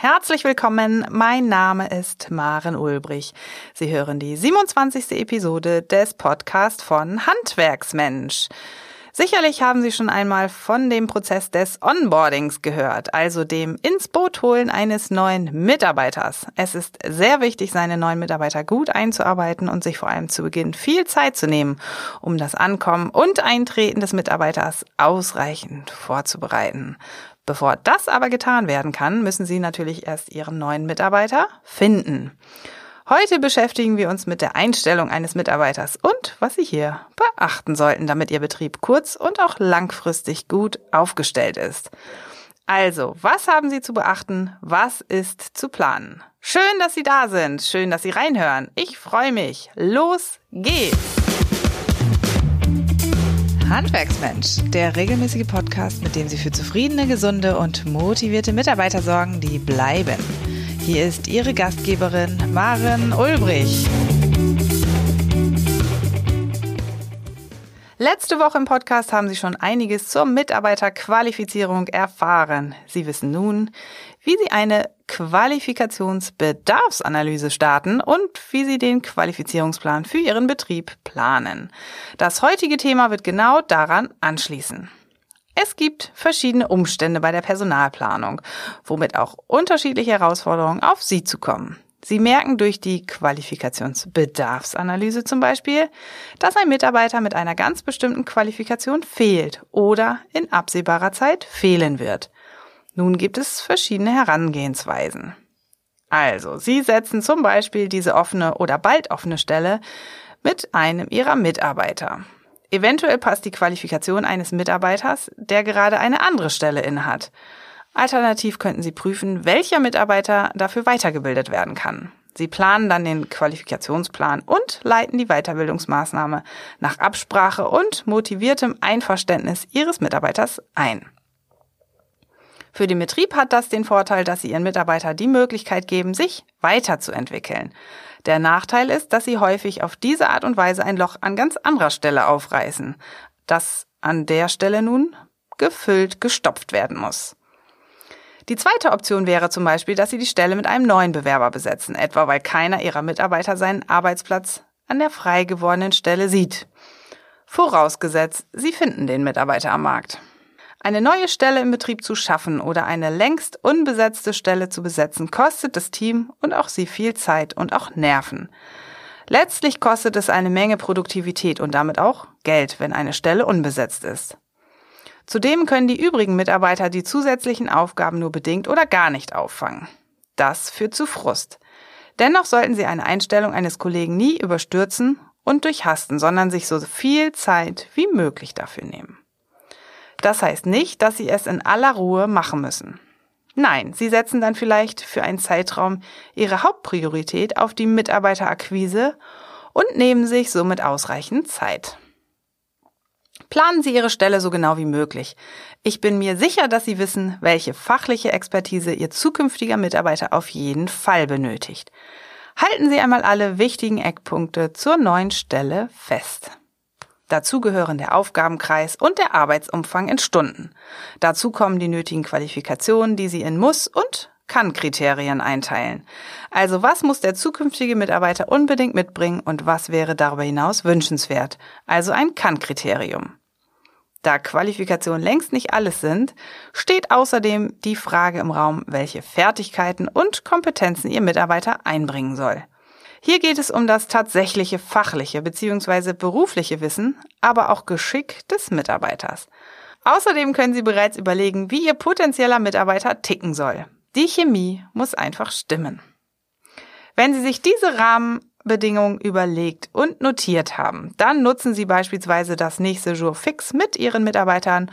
Herzlich willkommen, mein Name ist Maren Ulbrich. Sie hören die 27. Episode des Podcasts von Handwerksmensch. Sicherlich haben Sie schon einmal von dem Prozess des Onboardings gehört, also dem ins Boot holen eines neuen Mitarbeiters. Es ist sehr wichtig, seine neuen Mitarbeiter gut einzuarbeiten und sich vor allem zu Beginn viel Zeit zu nehmen, um das Ankommen und Eintreten des Mitarbeiters ausreichend vorzubereiten. Bevor das aber getan werden kann, müssen Sie natürlich erst Ihren neuen Mitarbeiter finden. Heute beschäftigen wir uns mit der Einstellung eines Mitarbeiters und was Sie hier beachten sollten, damit Ihr Betrieb kurz- und auch langfristig gut aufgestellt ist. Also, was haben Sie zu beachten? Was ist zu planen? Schön, dass Sie da sind. Schön, dass Sie reinhören. Ich freue mich. Los geht's! Handwerksmensch, der regelmäßige Podcast, mit dem Sie für zufriedene, gesunde und motivierte Mitarbeiter sorgen, die bleiben. Hier ist Ihre Gastgeberin Maren Ulbrich. Letzte Woche im Podcast haben Sie schon einiges zur Mitarbeiterqualifizierung erfahren. Sie wissen nun, wie Sie eine Qualifikationsbedarfsanalyse starten und wie Sie den Qualifizierungsplan für Ihren Betrieb planen. Das heutige Thema wird genau daran anschließen. Es gibt verschiedene Umstände bei der Personalplanung, womit auch unterschiedliche Herausforderungen auf Sie zukommen. Sie merken durch die Qualifikationsbedarfsanalyse zum Beispiel, dass ein Mitarbeiter mit einer ganz bestimmten Qualifikation fehlt oder in absehbarer Zeit fehlen wird. Nun gibt es verschiedene Herangehensweisen. Also, Sie setzen zum Beispiel diese offene oder bald offene Stelle mit einem Ihrer Mitarbeiter. Eventuell passt die Qualifikation eines Mitarbeiters, der gerade eine andere Stelle innehat. Alternativ könnten Sie prüfen, welcher Mitarbeiter dafür weitergebildet werden kann. Sie planen dann den Qualifikationsplan und leiten die Weiterbildungsmaßnahme nach Absprache und motiviertem Einverständnis Ihres Mitarbeiters ein. Für den Betrieb hat das den Vorteil, dass Sie Ihren Mitarbeiter die Möglichkeit geben, sich weiterzuentwickeln. Der Nachteil ist, dass Sie häufig auf diese Art und Weise ein Loch an ganz anderer Stelle aufreißen, das an der Stelle nun gefüllt, gestopft werden muss. Die zweite Option wäre zum Beispiel, dass Sie die Stelle mit einem neuen Bewerber besetzen, etwa weil keiner Ihrer Mitarbeiter seinen Arbeitsplatz an der frei gewordenen Stelle sieht. Vorausgesetzt, Sie finden den Mitarbeiter am Markt. Eine neue Stelle im Betrieb zu schaffen oder eine längst unbesetzte Stelle zu besetzen, kostet das Team und auch Sie viel Zeit und auch Nerven. Letztlich kostet es eine Menge Produktivität und damit auch Geld, wenn eine Stelle unbesetzt ist. Zudem können die übrigen Mitarbeiter die zusätzlichen Aufgaben nur bedingt oder gar nicht auffangen. Das führt zu Frust. Dennoch sollten Sie eine Einstellung eines Kollegen nie überstürzen und durchhasten, sondern sich so viel Zeit wie möglich dafür nehmen. Das heißt nicht, dass Sie es in aller Ruhe machen müssen. Nein, Sie setzen dann vielleicht für einen Zeitraum Ihre Hauptpriorität auf die Mitarbeiterakquise und nehmen sich somit ausreichend Zeit. Planen Sie Ihre Stelle so genau wie möglich. Ich bin mir sicher, dass Sie wissen, welche fachliche Expertise Ihr zukünftiger Mitarbeiter auf jeden Fall benötigt. Halten Sie einmal alle wichtigen Eckpunkte zur neuen Stelle fest. Dazu gehören der Aufgabenkreis und der Arbeitsumfang in Stunden. Dazu kommen die nötigen Qualifikationen, die Sie in Muss- und kann-Kriterien einteilen. Also was muss der zukünftige Mitarbeiter unbedingt mitbringen und was wäre darüber hinaus wünschenswert? Also ein Kann-Kriterium. Da Qualifikationen längst nicht alles sind, steht außerdem die Frage im Raum, welche Fertigkeiten und Kompetenzen Ihr Mitarbeiter einbringen soll. Hier geht es um das tatsächliche fachliche bzw. berufliche Wissen, aber auch Geschick des Mitarbeiters. Außerdem können Sie bereits überlegen, wie Ihr potenzieller Mitarbeiter ticken soll. Die Chemie muss einfach stimmen. Wenn Sie sich diese Rahmenbedingungen überlegt und notiert haben, dann nutzen Sie beispielsweise das nächste Jour fix mit Ihren Mitarbeitern,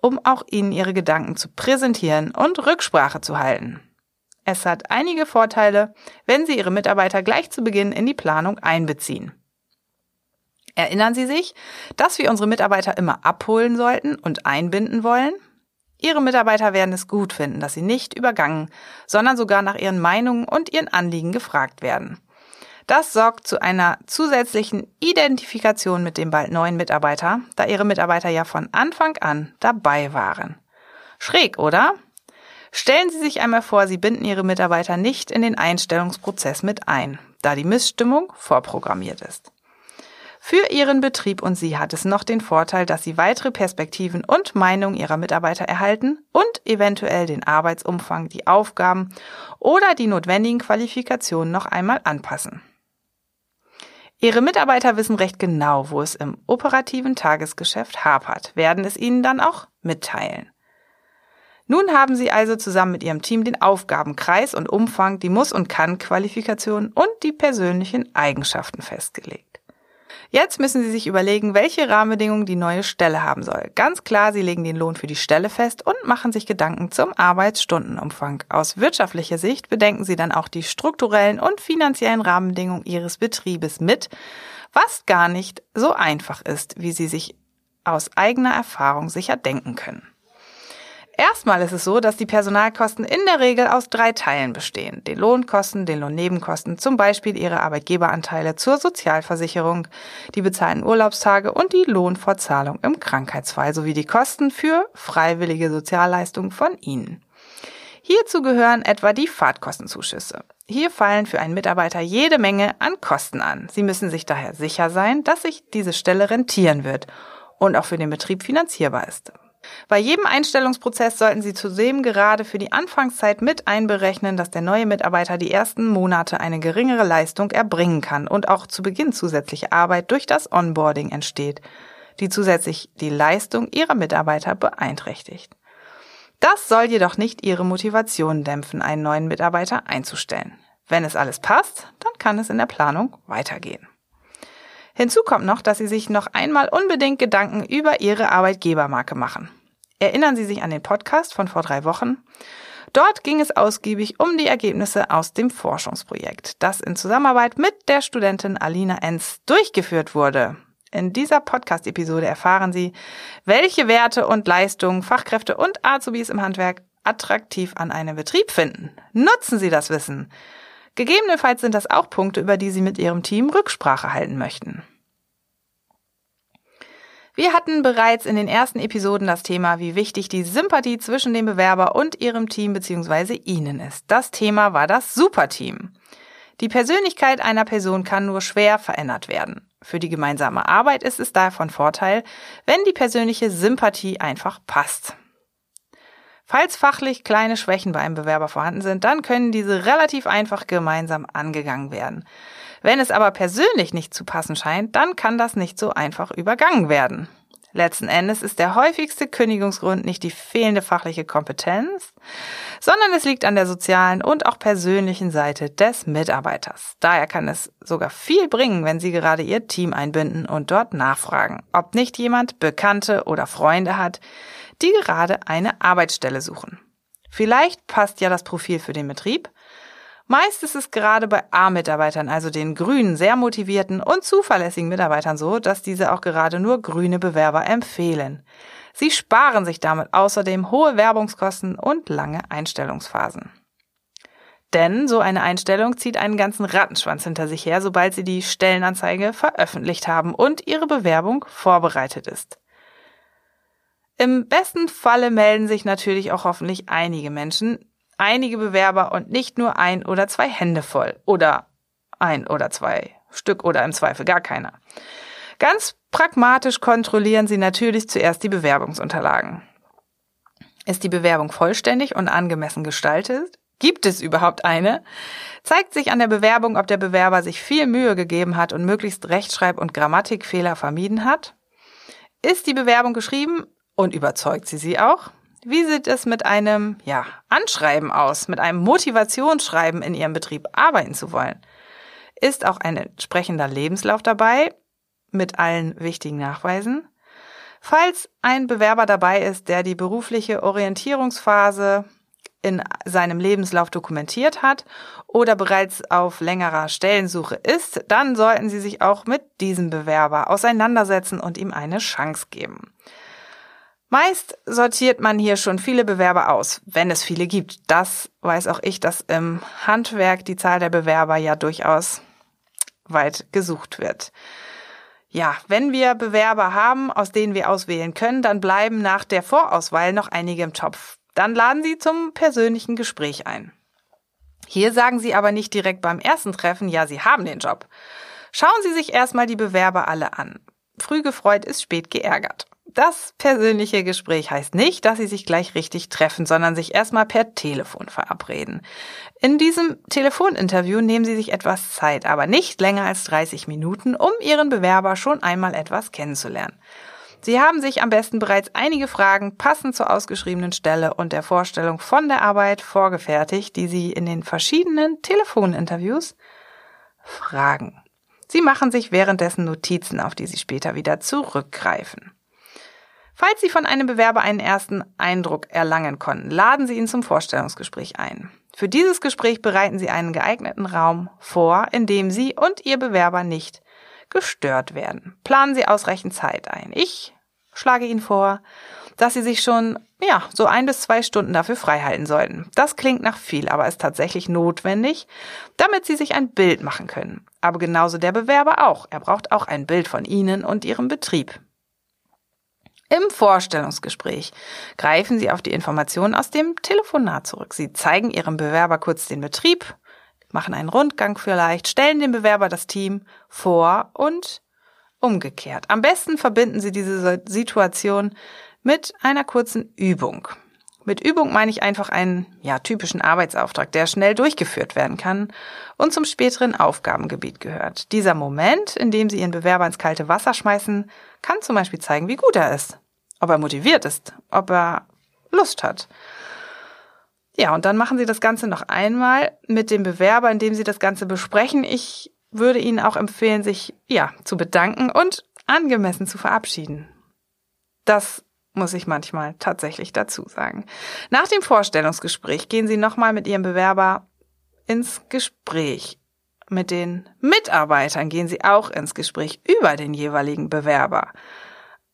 um auch Ihnen Ihre Gedanken zu präsentieren und Rücksprache zu halten. Es hat einige Vorteile, wenn Sie Ihre Mitarbeiter gleich zu Beginn in die Planung einbeziehen. Erinnern Sie sich, dass wir unsere Mitarbeiter immer abholen sollten und einbinden wollen? Ihre Mitarbeiter werden es gut finden, dass sie nicht übergangen, sondern sogar nach ihren Meinungen und ihren Anliegen gefragt werden. Das sorgt zu einer zusätzlichen Identifikation mit dem bald neuen Mitarbeiter, da ihre Mitarbeiter ja von Anfang an dabei waren. Schräg, oder? Stellen Sie sich einmal vor, Sie binden Ihre Mitarbeiter nicht in den Einstellungsprozess mit ein, da die Missstimmung vorprogrammiert ist. Für Ihren Betrieb und Sie hat es noch den Vorteil, dass Sie weitere Perspektiven und Meinungen Ihrer Mitarbeiter erhalten und eventuell den Arbeitsumfang, die Aufgaben oder die notwendigen Qualifikationen noch einmal anpassen. Ihre Mitarbeiter wissen recht genau, wo es im operativen Tagesgeschäft hapert, werden es Ihnen dann auch mitteilen. Nun haben Sie also zusammen mit Ihrem Team den Aufgabenkreis und Umfang, die Muss- und Kann-Qualifikationen und die persönlichen Eigenschaften festgelegt. Jetzt müssen Sie sich überlegen, welche Rahmenbedingungen die neue Stelle haben soll. Ganz klar, Sie legen den Lohn für die Stelle fest und machen sich Gedanken zum Arbeitsstundenumfang. Aus wirtschaftlicher Sicht bedenken Sie dann auch die strukturellen und finanziellen Rahmenbedingungen Ihres Betriebes mit, was gar nicht so einfach ist, wie Sie sich aus eigener Erfahrung sicher denken können. Erstmal ist es so, dass die Personalkosten in der Regel aus drei Teilen bestehen. Den Lohnkosten, den Lohnnebenkosten, zum Beispiel ihre Arbeitgeberanteile zur Sozialversicherung, die bezahlten Urlaubstage und die Lohnfortzahlung im Krankheitsfall sowie die Kosten für freiwillige Sozialleistungen von Ihnen. Hierzu gehören etwa die Fahrtkostenzuschüsse. Hier fallen für einen Mitarbeiter jede Menge an Kosten an. Sie müssen sich daher sicher sein, dass sich diese Stelle rentieren wird und auch für den Betrieb finanzierbar ist. Bei jedem Einstellungsprozess sollten Sie zudem gerade für die Anfangszeit mit einberechnen, dass der neue Mitarbeiter die ersten Monate eine geringere Leistung erbringen kann und auch zu Beginn zusätzliche Arbeit durch das Onboarding entsteht, die zusätzlich die Leistung Ihrer Mitarbeiter beeinträchtigt. Das soll jedoch nicht Ihre Motivation dämpfen, einen neuen Mitarbeiter einzustellen. Wenn es alles passt, dann kann es in der Planung weitergehen. Hinzu kommt noch, dass Sie sich noch einmal unbedingt Gedanken über Ihre Arbeitgebermarke machen. Erinnern Sie sich an den Podcast von vor drei Wochen? Dort ging es ausgiebig um die Ergebnisse aus dem Forschungsprojekt, das in Zusammenarbeit mit der Studentin Alina Enz durchgeführt wurde. In dieser Podcast-Episode erfahren Sie, welche Werte und Leistungen Fachkräfte und Azubis im Handwerk attraktiv an einem Betrieb finden. Nutzen Sie das Wissen. Gegebenenfalls sind das auch Punkte, über die Sie mit Ihrem Team Rücksprache halten möchten. Wir hatten bereits in den ersten Episoden das Thema, wie wichtig die Sympathie zwischen dem Bewerber und ihrem Team bzw. Ihnen ist. Das Thema war das Superteam. Die Persönlichkeit einer Person kann nur schwer verändert werden. Für die gemeinsame Arbeit ist es daher von Vorteil, wenn die persönliche Sympathie einfach passt. Falls fachlich kleine Schwächen bei einem Bewerber vorhanden sind, dann können diese relativ einfach gemeinsam angegangen werden. Wenn es aber persönlich nicht zu passen scheint, dann kann das nicht so einfach übergangen werden. Letzten Endes ist der häufigste Kündigungsgrund nicht die fehlende fachliche Kompetenz, sondern es liegt an der sozialen und auch persönlichen Seite des Mitarbeiters. Daher kann es sogar viel bringen, wenn Sie gerade Ihr Team einbinden und dort nachfragen, ob nicht jemand Bekannte oder Freunde hat, die gerade eine Arbeitsstelle suchen. Vielleicht passt ja das Profil für den Betrieb. Meist ist es gerade bei A-Mitarbeitern, also den grünen, sehr motivierten und zuverlässigen Mitarbeitern so, dass diese auch gerade nur grüne Bewerber empfehlen. Sie sparen sich damit außerdem hohe Werbungskosten und lange Einstellungsphasen. Denn so eine Einstellung zieht einen ganzen Rattenschwanz hinter sich her, sobald Sie die Stellenanzeige veröffentlicht haben und Ihre Bewerbung vorbereitet ist. Im besten Falle melden sich natürlich auch hoffentlich einige Menschen, einige Bewerber und nicht nur ein oder zwei Hände voll oder ein oder zwei Stück oder im Zweifel gar keiner. Ganz pragmatisch kontrollieren Sie natürlich zuerst die Bewerbungsunterlagen. Ist die Bewerbung vollständig und angemessen gestaltet? Gibt es überhaupt eine? Zeigt sich an der Bewerbung, ob der Bewerber sich viel Mühe gegeben hat und möglichst Rechtschreib- und Grammatikfehler vermieden hat? Ist die Bewerbung geschrieben und überzeugt sie sie auch? Wie sieht es mit einem, ja, Anschreiben aus, mit einem Motivationsschreiben in Ihrem Betrieb arbeiten zu wollen? Ist auch ein entsprechender Lebenslauf dabei mit allen wichtigen Nachweisen? Falls ein Bewerber dabei ist, der die berufliche Orientierungsphase in seinem Lebenslauf dokumentiert hat oder bereits auf längerer Stellensuche ist, dann sollten Sie sich auch mit diesem Bewerber auseinandersetzen und ihm eine Chance geben. Meist sortiert man hier schon viele Bewerber aus, wenn es viele gibt. Das weiß auch ich, dass im Handwerk die Zahl der Bewerber ja durchaus weit gesucht wird. Ja, wenn wir Bewerber haben, aus denen wir auswählen können, dann bleiben nach der Vorauswahl noch einige im Topf. Dann laden Sie zum persönlichen Gespräch ein. Hier sagen Sie aber nicht direkt beim ersten Treffen, ja, Sie haben den Job. Schauen Sie sich erstmal die Bewerber alle an. Früh gefreut ist spät geärgert. Das persönliche Gespräch heißt nicht, dass Sie sich gleich richtig treffen, sondern sich erstmal per Telefon verabreden. In diesem Telefoninterview nehmen Sie sich etwas Zeit, aber nicht länger als 30 Minuten, um Ihren Bewerber schon einmal etwas kennenzulernen. Sie haben sich am besten bereits einige Fragen passend zur ausgeschriebenen Stelle und der Vorstellung von der Arbeit vorgefertigt, die Sie in den verschiedenen Telefoninterviews fragen. Sie machen sich währenddessen Notizen, auf die Sie später wieder zurückgreifen. Falls Sie von einem Bewerber einen ersten Eindruck erlangen konnten, laden Sie ihn zum Vorstellungsgespräch ein. Für dieses Gespräch bereiten Sie einen geeigneten Raum vor, in dem Sie und Ihr Bewerber nicht gestört werden. Planen Sie ausreichend Zeit ein. Ich schlage Ihnen vor, dass Sie sich schon, ja, so ein bis zwei Stunden dafür freihalten sollten. Das klingt nach viel, aber ist tatsächlich notwendig, damit Sie sich ein Bild machen können. Aber genauso der Bewerber auch. Er braucht auch ein Bild von Ihnen und Ihrem Betrieb. Im Vorstellungsgespräch greifen Sie auf die Informationen aus dem Telefonat zurück. Sie zeigen Ihrem Bewerber kurz den Betrieb, machen einen Rundgang vielleicht, stellen dem Bewerber das Team vor und umgekehrt. Am besten verbinden Sie diese Situation mit einer kurzen Übung. Mit Übung meine ich einfach einen ja, typischen Arbeitsauftrag, der schnell durchgeführt werden kann und zum späteren Aufgabengebiet gehört. Dieser Moment, in dem Sie Ihren Bewerber ins kalte Wasser schmeißen, kann zum Beispiel zeigen, wie gut er ist, ob er motiviert ist, ob er Lust hat. Ja, und dann machen Sie das Ganze noch einmal mit dem Bewerber, indem Sie das Ganze besprechen. Ich würde Ihnen auch empfehlen, sich ja zu bedanken und angemessen zu verabschieden. Das muss ich manchmal tatsächlich dazu sagen. Nach dem Vorstellungsgespräch gehen Sie nochmal mit Ihrem Bewerber ins Gespräch. Mit den Mitarbeitern gehen Sie auch ins Gespräch über den jeweiligen Bewerber.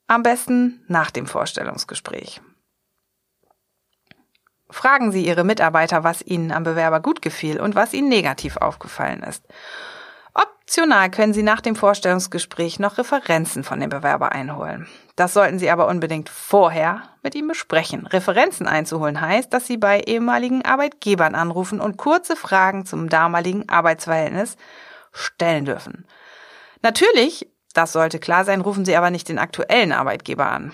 Am besten nach dem Vorstellungsgespräch. Fragen Sie Ihre Mitarbeiter, was Ihnen am Bewerber gut gefiel und was Ihnen negativ aufgefallen ist. Optional können Sie nach dem Vorstellungsgespräch noch Referenzen von dem Bewerber einholen. Das sollten Sie aber unbedingt vorher mit ihm besprechen. Referenzen einzuholen heißt, dass Sie bei ehemaligen Arbeitgebern anrufen und kurze Fragen zum damaligen Arbeitsverhältnis stellen dürfen. Natürlich, das sollte klar sein, rufen Sie aber nicht den aktuellen Arbeitgeber an.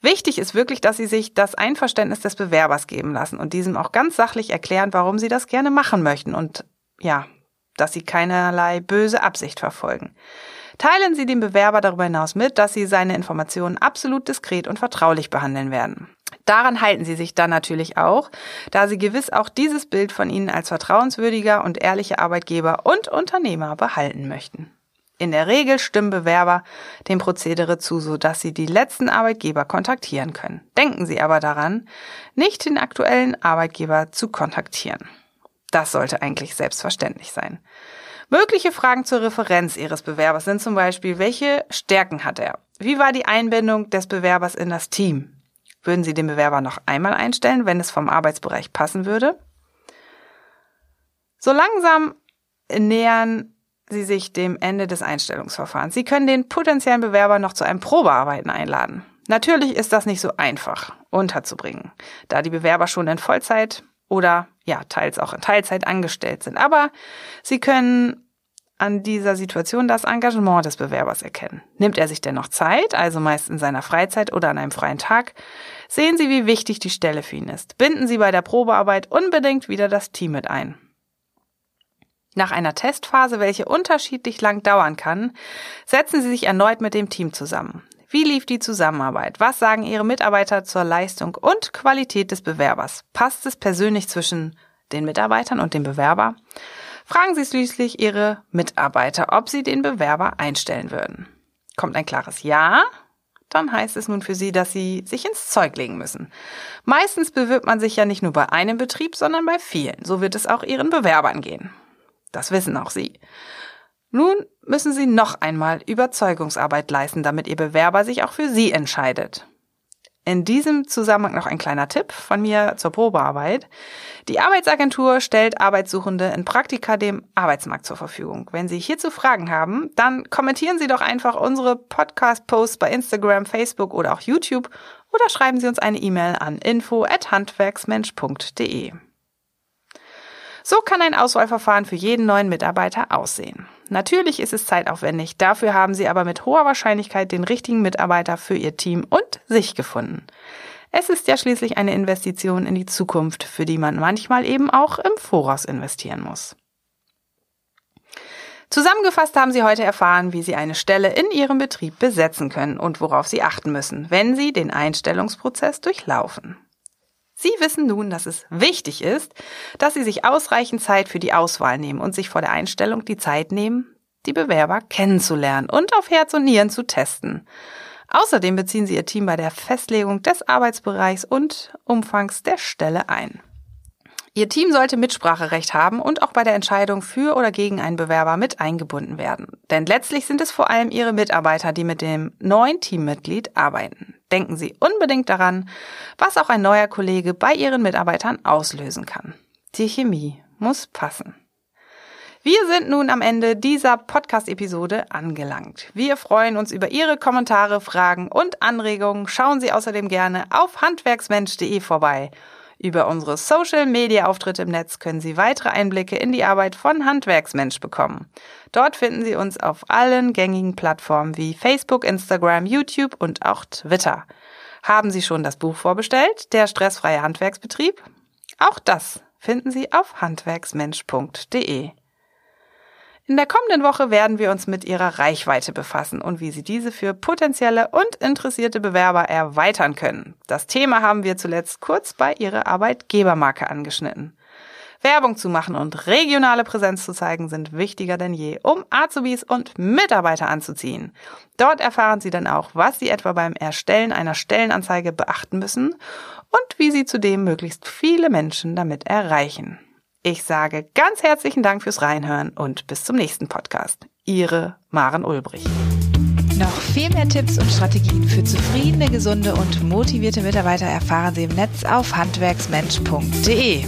Wichtig ist wirklich, dass Sie sich das Einverständnis des Bewerbers geben lassen und diesem auch ganz sachlich erklären, warum Sie das gerne machen möchten und ja, dass Sie keinerlei böse Absicht verfolgen. Teilen Sie dem Bewerber darüber hinaus mit, dass Sie seine Informationen absolut diskret und vertraulich behandeln werden. Daran halten Sie sich dann natürlich auch, da Sie gewiss auch dieses Bild von Ihnen als vertrauenswürdiger und ehrlicher Arbeitgeber und Unternehmer behalten möchten. In der Regel stimmen Bewerber dem Prozedere zu, so dass Sie die letzten Arbeitgeber kontaktieren können. Denken Sie aber daran, nicht den aktuellen Arbeitgeber zu kontaktieren. Das sollte eigentlich selbstverständlich sein. Mögliche Fragen zur Referenz Ihres Bewerbers sind zum Beispiel, welche Stärken hat er? Wie war die Einbindung des Bewerbers in das Team? Würden Sie den Bewerber noch einmal einstellen, wenn es vom Arbeitsbereich passen würde? So langsam nähern Sie sich dem Ende des Einstellungsverfahrens. Sie können den potenziellen Bewerber noch zu einem Probearbeiten einladen. Natürlich ist das nicht so einfach unterzubringen, da die Bewerber schon in Vollzeit oder ja, teils auch in Teilzeit angestellt sind. Aber Sie können an dieser Situation das Engagement des Bewerbers erkennen. Nimmt er sich denn noch Zeit, also meist in seiner Freizeit oder an einem freien Tag, sehen Sie, wie wichtig die Stelle für ihn ist. Binden Sie bei der Probearbeit unbedingt wieder das Team mit ein. Nach einer Testphase, welche unterschiedlich lang dauern kann, setzen Sie sich erneut mit dem Team zusammen. Wie lief die Zusammenarbeit? Was sagen Ihre Mitarbeiter zur Leistung und Qualität des Bewerbers? Passt es persönlich zwischen den Mitarbeitern und dem Bewerber? Fragen Sie schließlich Ihre Mitarbeiter, ob Sie den Bewerber einstellen würden. Kommt ein klares Ja, dann heißt es nun für Sie, dass Sie sich ins Zeug legen müssen. Meistens bewirbt man sich ja nicht nur bei einem Betrieb, sondern bei vielen. So wird es auch Ihren Bewerbern gehen. Das wissen auch Sie. Nun müssen Sie noch einmal Überzeugungsarbeit leisten, damit Ihr Bewerber sich auch für Sie entscheidet. In diesem Zusammenhang noch ein kleiner Tipp von mir zur Probearbeit. Die Arbeitsagentur stellt Arbeitssuchende in Praktika dem Arbeitsmarkt zur Verfügung. Wenn Sie hierzu Fragen haben, dann kommentieren Sie doch einfach unsere Podcast-Posts bei Instagram, Facebook oder auch YouTube oder schreiben Sie uns eine E-Mail an info@handwerksmensch.de. So kann ein Auswahlverfahren für jeden neuen Mitarbeiter aussehen. Natürlich ist es zeitaufwendig, dafür haben Sie aber mit hoher Wahrscheinlichkeit den richtigen Mitarbeiter für Ihr Team und sich gefunden. Es ist ja schließlich eine Investition in die Zukunft, für die man manchmal eben auch im Voraus investieren muss. Zusammengefasst haben Sie heute erfahren, wie Sie eine Stelle in Ihrem Betrieb besetzen können und worauf Sie achten müssen, wenn Sie den Einstellungsprozess durchlaufen. Sie wissen nun, dass es wichtig ist, dass Sie sich ausreichend Zeit für die Auswahl nehmen und sich vor der Einstellung die Zeit nehmen, die Bewerber kennenzulernen und auf Herz und Nieren zu testen. Außerdem beziehen Sie Ihr Team bei der Festlegung des Arbeitsbereichs und Umfangs der Stelle ein. Ihr Team sollte Mitspracherecht haben und auch bei der Entscheidung für oder gegen einen Bewerber mit eingebunden werden. Denn letztlich sind es vor allem Ihre Mitarbeiter, die mit dem neuen Teammitglied arbeiten. Denken Sie unbedingt daran, was auch ein neuer Kollege bei Ihren Mitarbeitern auslösen kann. Die Chemie muss passen. Wir sind nun am Ende dieser Podcast-Episode angelangt. Wir freuen uns über Ihre Kommentare, Fragen und Anregungen. Schauen Sie außerdem gerne auf handwerksmensch.de vorbei. Über unsere Social-Media-Auftritte im Netz können Sie weitere Einblicke in die Arbeit von Handwerksmensch bekommen. Dort finden Sie uns auf allen gängigen Plattformen wie Facebook, Instagram, YouTube und auch Twitter. Haben Sie schon das Buch vorbestellt, Der stressfreie Handwerksbetrieb? Auch das finden Sie auf handwerksmensch.de. In der kommenden Woche werden wir uns mit ihrer Reichweite befassen und wie Sie diese für potenzielle und interessierte Bewerber erweitern können. Das Thema haben wir zuletzt kurz bei Ihrer Arbeitgebermarke angeschnitten. Werbung zu machen und regionale Präsenz zu zeigen sind wichtiger denn je, um Azubis und Mitarbeiter anzuziehen. Dort erfahren Sie dann auch, was Sie etwa beim Erstellen einer Stellenanzeige beachten müssen und wie Sie zudem möglichst viele Menschen damit erreichen. Ich sage ganz herzlichen Dank fürs Reinhören und bis zum nächsten Podcast. Ihre Maren Ulbrich. Noch viel mehr Tipps und Strategien für zufriedene, gesunde und motivierte Mitarbeiter erfahren Sie im Netz auf handwerksmensch.de.